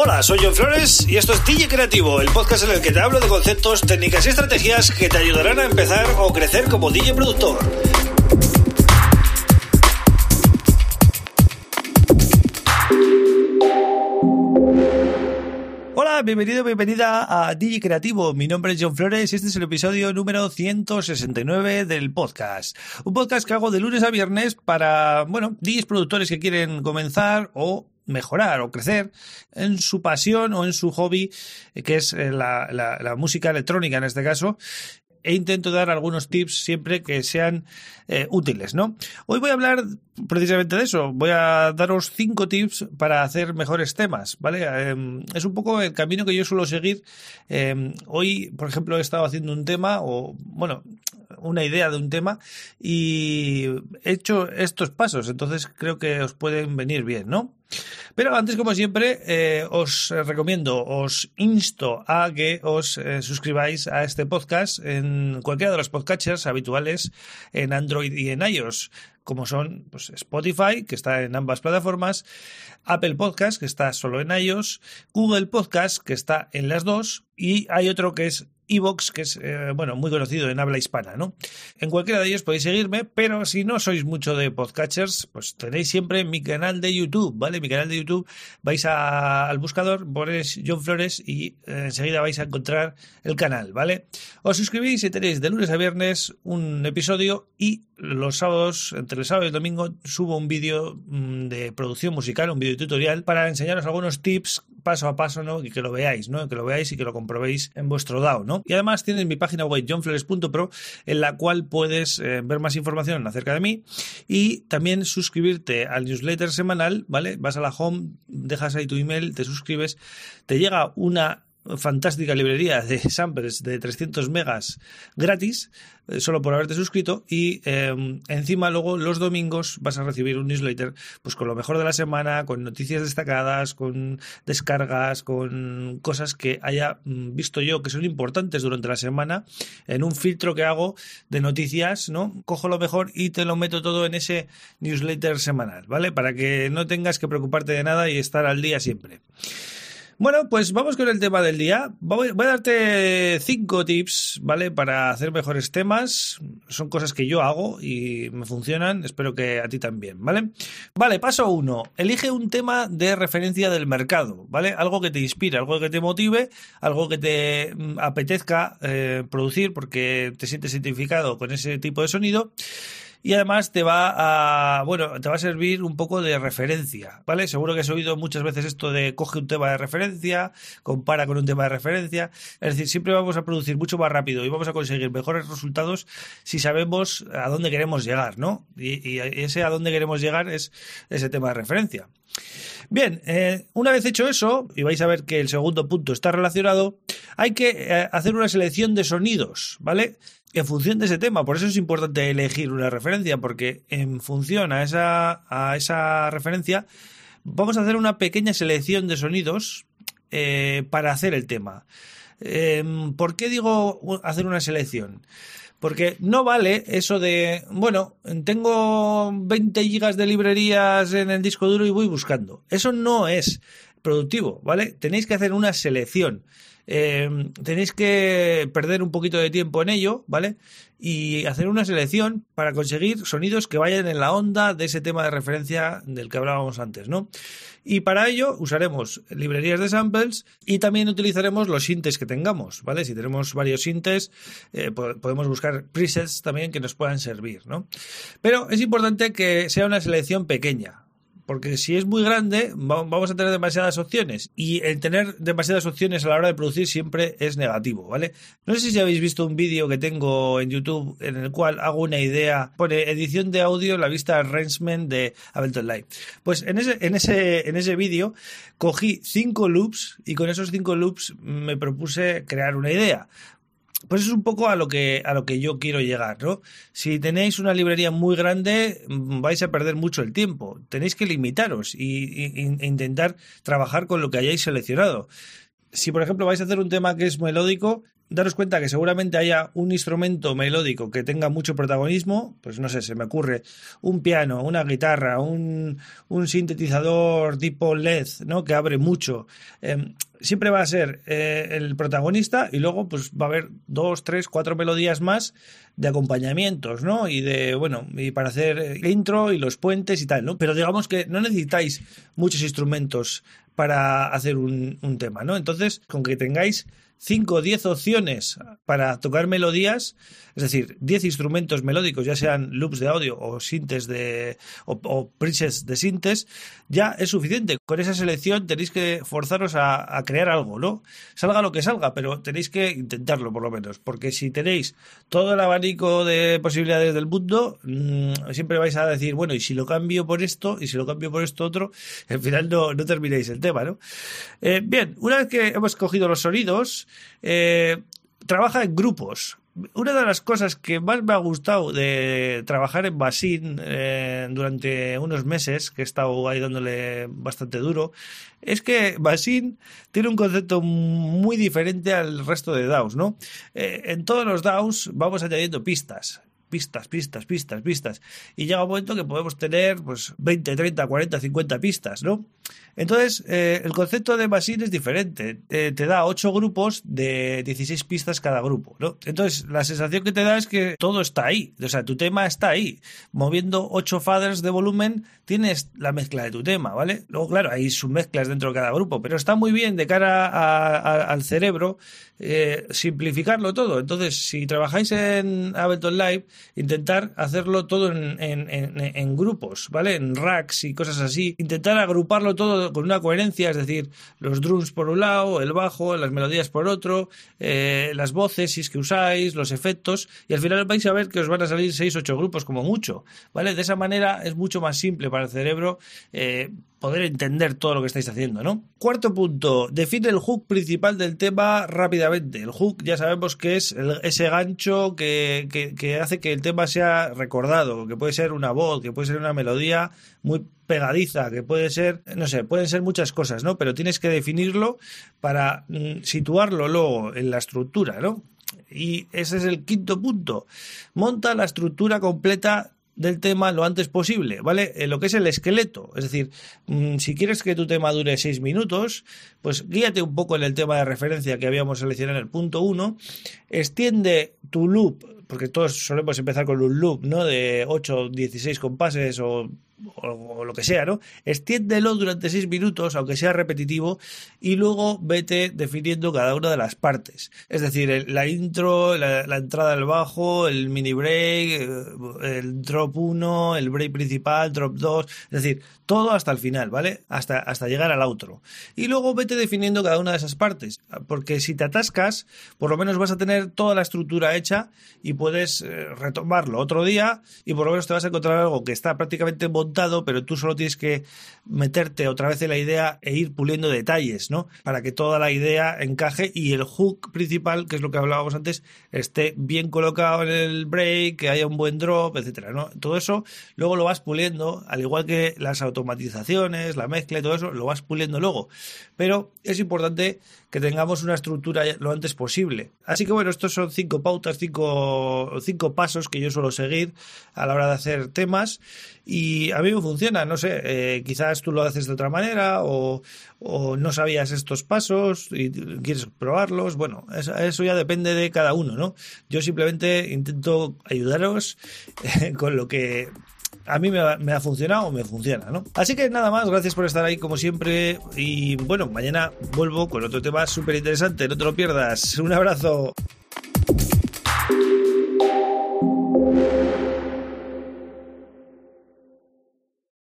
Hola, soy John Flores y esto es DJ Creativo, el podcast en el que te hablo de conceptos, técnicas y estrategias que te ayudarán a empezar o crecer como DJ productor. Hola, bienvenido, bienvenida a DJ Creativo. Mi nombre es John Flores y este es el episodio número 169 del podcast. Un podcast que hago de lunes a viernes para, bueno, DJs productores que quieren comenzar o mejorar o crecer en su pasión o en su hobby, eh, que es eh, la, la, música electrónica en este caso, e intento dar algunos tips siempre que sean eh, útiles, ¿no? Hoy voy a hablar precisamente de eso. Voy a daros cinco tips para hacer mejores temas, ¿vale? Em, es un poco el camino que yo suelo seguir. Em, hoy, por ejemplo, he estado haciendo un tema o, bueno, una idea de un tema y he hecho estos pasos, entonces creo que os pueden venir bien, ¿no? Pero antes, como siempre, eh, os recomiendo, os insto a que os eh, suscribáis a este podcast en cualquiera de los podcatchers habituales en Android y en iOS como son pues, Spotify, que está en ambas plataformas, Apple Podcast, que está solo en iOS, Google Podcast, que está en las dos, y hay otro que es Evox, que es, eh, bueno, muy conocido en habla hispana, ¿no? En cualquiera de ellos podéis seguirme, pero si no sois mucho de podcatchers, pues tenéis siempre mi canal de YouTube, ¿vale? Mi canal de YouTube, vais al buscador, ponéis John Flores y eh, enseguida vais a encontrar el canal, ¿vale? Os suscribís y tenéis de lunes a viernes un episodio y los sábados, entre el sábado y el domingo, subo un vídeo mm, de producción musical, un vídeo tutorial para enseñaros algunos tips paso a paso, ¿no? Y que lo veáis, ¿no? Que lo veáis y que lo comprobéis en vuestro DAO, ¿no? Y además tienes mi página web johnflores.pro en la cual puedes eh, ver más información acerca de mí y también suscribirte al newsletter semanal, ¿vale? Vas a la home, dejas ahí tu email, te suscribes, te llega una fantástica librería de samples de 300 megas gratis eh, solo por haberte suscrito y em, encima luego los domingos vas a recibir un newsletter pues con lo mejor de la semana, con noticias destacadas, con descargas, con cosas que haya mm, visto yo que son importantes durante la semana en un filtro que hago de noticias, ¿no? Cojo lo mejor y te lo meto todo en ese newsletter semanal, ¿vale? Para que no tengas que preocuparte de nada y estar al día siempre. Bueno, pues vamos con el tema del día. Voy, a darte cinco tips, ¿vale? Para hacer mejores temas. Son cosas que yo hago y me funcionan. Espero que a ti también, ¿vale? Vale, paso uno. Elige un tema de referencia del mercado, ¿vale? Algo que te inspire, algo que te motive, algo que te mm, apetezca eh, producir porque te sientes identificado con ese tipo de sonido y además te va a, bueno, te va a servir un poco de referencia, ¿vale? Seguro que has oído muchas veces esto de coge un tema de referencia, compara con un tema de referencia, es decir, siempre vamos a producir mucho más rápido y vamos a conseguir mejores resultados si sabemos a dónde queremos llegar, ¿no? Y, ese a dónde queremos llegar es ese tema de referencia. Bien, eh, una vez hecho eso, y vais a ver que el segundo punto está relacionado, hay que eh, hacer una selección de sonidos, ¿vale? En función de ese tema. Por eso es importante elegir una referencia, porque en función a esa, a esa referencia vamos a hacer una pequeña selección de sonidos eh, para hacer el tema. Em, ¿Por qué digo hacer una selección? Porque no vale eso de, bueno, tengo 20 gigas de librerías en el disco duro y voy buscando. Eso no es productivo, ¿vale? Tenéis que hacer una selección. Em, tenéis que perder un poquito de tiempo en ello, ¿vale? Y hacer una selección para conseguir sonidos que vayan en la onda de ese tema de referencia del que hablábamos antes, ¿no? Y para ello usaremos librerías de samples y también utilizaremos los sintes que tengamos, ¿vale? Si tenemos varios sintes, eh, podemos buscar presets también que nos puedan servir, ¿no? Pero es importante que sea una selección pequeña, porque si es muy grande vamos a tener demasiadas opciones y el tener demasiadas opciones a la hora de producir siempre es negativo, ¿vale? No sé si habéis visto un vídeo que tengo en YouTube en el cual hago una idea, pone edición de audio, la vista arrangement de Ableton Live. Pues en ese, en ese, en ese vídeo cogí cinco loops y con esos cinco loops me propuse crear una idea pues es un poco a lo que a lo que yo quiero llegar, ¿no? Si tenéis una librería muy grande, mm, vais a perder mucho el tiempo. Tenéis que limitaros y, intentar trabajar con lo que hayáis seleccionado. Si, por ejemplo, vais a hacer un tema que es melódico, daros cuenta que seguramente haya un instrumento melódico que tenga mucho protagonismo, pues no sé, se me ocurre un piano, una guitarra, un, un sintetizador tipo LED, ¿no? Que abre mucho. Em, siempre va a ser eh, el protagonista y luego pues va a haber dos, tres, cuatro melodías más de acompañamientos, ¿no? Y de, bueno, y para hacer intro y los puentes y tal, ¿no? Pero digamos que no necesitáis muchos instrumentos para hacer un, un tema, ¿no? Entonces, con que tengáis 5 o 10 opciones para tocar melodías, es decir, 10 instrumentos melódicos, ya sean loops de audio o sintes de o, o presets de sintes, ya es suficiente. Con esa selección tenéis que forzaros a, crear algo, ¿no? Salga lo que salga, pero tenéis que intentarlo por lo menos, porque si tenéis todo el abanico de posibilidades del mundo, mmm, siempre vais a decir, bueno, y si lo cambio por esto, y si lo cambio por esto otro, al final no, no terminéis el tema, ¿no? Eh, bien, una vez que hemos cogido los sonidos, eh, trabaja en grupos. Una de las cosas que más me ha gustado de trabajar en Basin eh, durante unos meses, que he estado ahí dándole bastante duro, es que Basin tiene un concepto muy diferente al resto de DAOs, ¿no? Eh, en todos los DAOs vamos añadiendo pistas pistas, pistas, pistas, pistas. Y llega un momento que podemos tener pues 20, 30, 40, 50 pistas, ¿no? Entonces, eh, el concepto de Basin es diferente. Eh, te da 8 grupos de 16 pistas cada grupo, ¿no? Entonces, la sensación que te da es que todo está ahí. O sea, tu tema está ahí. Moviendo 8 faders de volumen, tienes la mezcla de tu tema, ¿vale? Luego, claro, hay submezclas dentro de cada grupo, pero está muy bien de cara a, al cerebro eh, simplificarlo todo. Entonces, si trabajáis en Ableton Live, intentar hacerlo todo en, en, grupos, ¿vale? En racks y cosas así. Intentar agruparlo todo con una coherencia, es decir, los drums por un lado, el bajo, las melodías por otro, eh, las voces, si es que usáis, los efectos, y al final vais a ver que os van a salir 6 8 grupos como mucho, ¿vale? De esa manera es mucho más simple para el cerebro eh, poder entender todo lo que estáis haciendo, ¿no? Cuarto punto, define el hook principal del tema rápidamente. El hook ya sabemos que es el, ese gancho que, que, que, hace que el tema sea recordado, que puede ser una voz, que puede ser una melodía muy pegadiza, que puede ser, no sé, pueden ser muchas cosas, ¿no? Pero tienes que definirlo para mm, situarlo luego en la estructura, ¿no? Y ese es el quinto punto. Monta la estructura completa del tema lo antes posible, ¿vale? Eh, lo que es el esqueleto. Es decir, mmm, si quieres que tu tema dure seis minutos, pues guíate un poco en el tema de referencia que habíamos seleccionado en el punto 1, extiende tu loop, porque todos solemos empezar con un loop, ¿no? De 8, 16 compases o o, lo que sea, ¿no? Extiéndelo durante seis minutos, aunque sea repetitivo, y luego vete definiendo cada una de las partes. Es decir, la intro, la, entrada al bajo, el mini break, el drop 1, el break principal, drop 2, es decir, todo hasta el final, ¿vale? Hasta, hasta llegar al outro. Y luego vete definiendo cada una de esas partes, porque si te atascas, por lo menos vas a tener toda la estructura hecha y puedes eh, retomarlo otro día y por lo menos te vas a encontrar algo que está prácticamente pero tú solo tienes que meterte otra vez en la idea e ir puliendo detalles, ¿no? Para que toda la idea encaje y el hook principal, que es lo que hablábamos antes, esté bien colocado en el break, que haya un buen drop, etcétera, ¿no? Todo eso luego lo vas puliendo, al igual que las automatizaciones, la mezcla y todo eso, lo vas puliendo luego. Pero es importante que tengamos una estructura lo antes posible. Así que bueno, estos son cinco pautas, cinco, cinco pasos que yo suelo seguir a la hora de hacer temas y a mí me funciona, no sé, eh, quizás tú lo haces de otra manera o, no sabías estos pasos y quieres probarlos, bueno, eso, eso ya depende de cada uno, ¿no? Yo simplemente intento ayudaros eh, con lo que a mí me ha, me ha, funcionado o me funciona, ¿no? Así que nada más, gracias por estar ahí como siempre y bueno, mañana vuelvo con otro tema súper interesante, no te lo pierdas. Un abrazo.